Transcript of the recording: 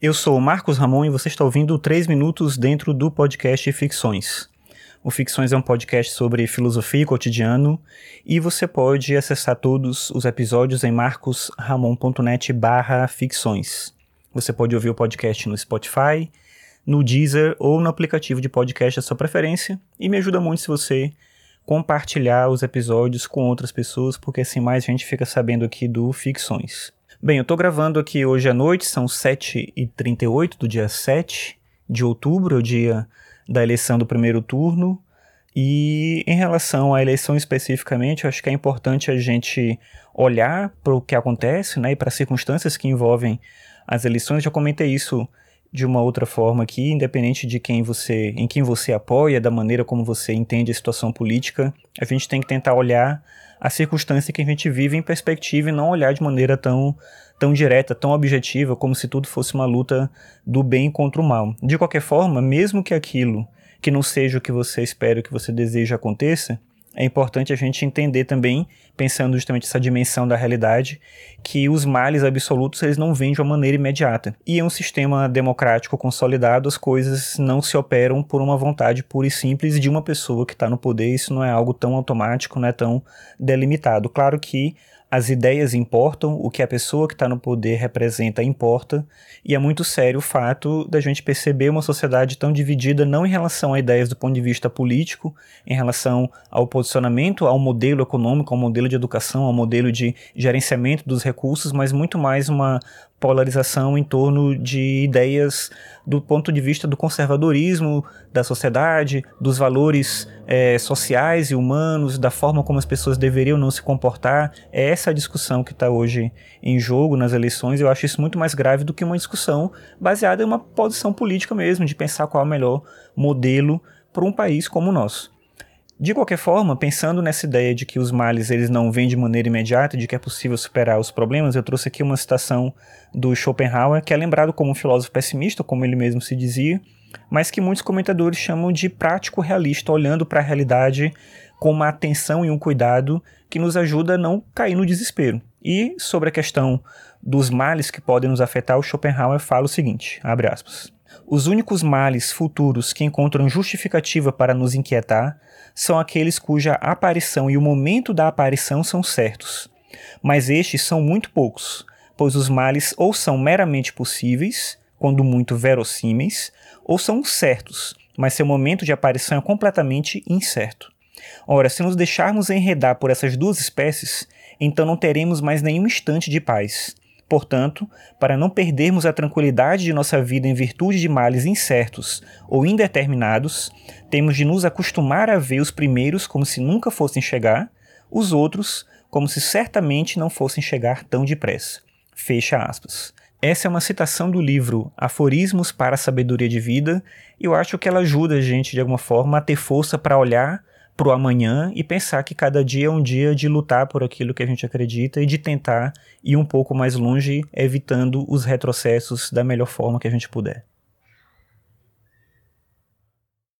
Eu sou Marcos Ramon e você está ouvindo 3 minutos dentro do podcast Ficções. O Ficções é um podcast sobre filosofia e cotidiano e você pode acessar todos os episódios em marcosramon.net barra ficções. Você pode ouvir o podcast no Spotify, no Deezer ou no aplicativo de podcast da sua preferência e me ajuda muito se você compartilhar os episódios com outras pessoas, porque assim mais gente fica sabendo aqui do Ficções. Bem, eu tô gravando aqui hoje à noite, são 7h38 do dia 7 de outubro, é o dia da eleição do primeiro turno. E em relação à eleição especificamente, acho que é importante a gente olhar para o que acontece né, e para as circunstâncias que envolvem as eleições. Já comentei isso de uma outra forma aqui, independente de quem você, em quem você apoia, da maneira como você entende a situação política, a gente tem que tentar olhar a circunstância que a gente vive em perspectiva e não olhar de maneira tão, tão direta, tão objetiva, como se tudo fosse uma luta do bem contra o mal. De qualquer forma, mesmo que aquilo que não seja o que você espera, o que você deseja aconteça, é importante a gente entender também, pensando justamente essa dimensão da realidade, que os males absolutos eles não vêm de uma maneira imediata. E em um sistema democrático consolidado, as coisas não se operam por uma vontade pura e simples de uma pessoa que está no poder. Isso não é algo tão automático, não é tão delimitado. Claro que as ideias importam, o que a pessoa que está no poder representa importa, e é muito sério o fato da gente perceber uma sociedade tão dividida não em relação a ideias do ponto de vista político, em relação ao posicionamento, ao modelo econômico, ao modelo de educação, ao modelo de gerenciamento dos recursos, mas muito mais uma polarização em torno de ideias do ponto de vista do conservadorismo da sociedade, dos valores é, sociais e humanos, da forma como as pessoas deveriam não se comportar. É essa a discussão que está hoje em jogo nas eleições. Eu acho isso muito mais grave do que uma discussão baseada em uma posição política mesmo, de pensar qual é o melhor modelo para um país como o nosso. De qualquer forma, pensando nessa ideia de que os males eles não vêm de maneira imediata, de que é possível superar os problemas, eu trouxe aqui uma citação do Schopenhauer, que é lembrado como um filósofo pessimista, como ele mesmo se dizia, mas que muitos comentadores chamam de prático realista, olhando para a realidade com uma atenção e um cuidado que nos ajuda a não cair no desespero. E sobre a questão dos males que podem nos afetar, o Schopenhauer fala o seguinte, abre aspas, os únicos males futuros que encontram justificativa para nos inquietar são aqueles cuja aparição e o momento da aparição são certos. Mas estes são muito poucos, pois os males ou são meramente possíveis, quando muito verossímeis, ou são certos, mas seu momento de aparição é completamente incerto. Ora, se nos deixarmos enredar por essas duas espécies, então não teremos mais nenhum instante de paz. Portanto, para não perdermos a tranquilidade de nossa vida em virtude de males incertos ou indeterminados, temos de nos acostumar a ver os primeiros como se nunca fossem chegar, os outros como se certamente não fossem chegar tão depressa. Fecha aspas. Essa é uma citação do livro Aforismos para a Sabedoria de Vida, e eu acho que ela ajuda a gente de alguma forma a ter força para olhar para o amanhã e pensar que cada dia é um dia de lutar por aquilo que a gente acredita e de tentar ir um pouco mais longe, evitando os retrocessos da melhor forma que a gente puder.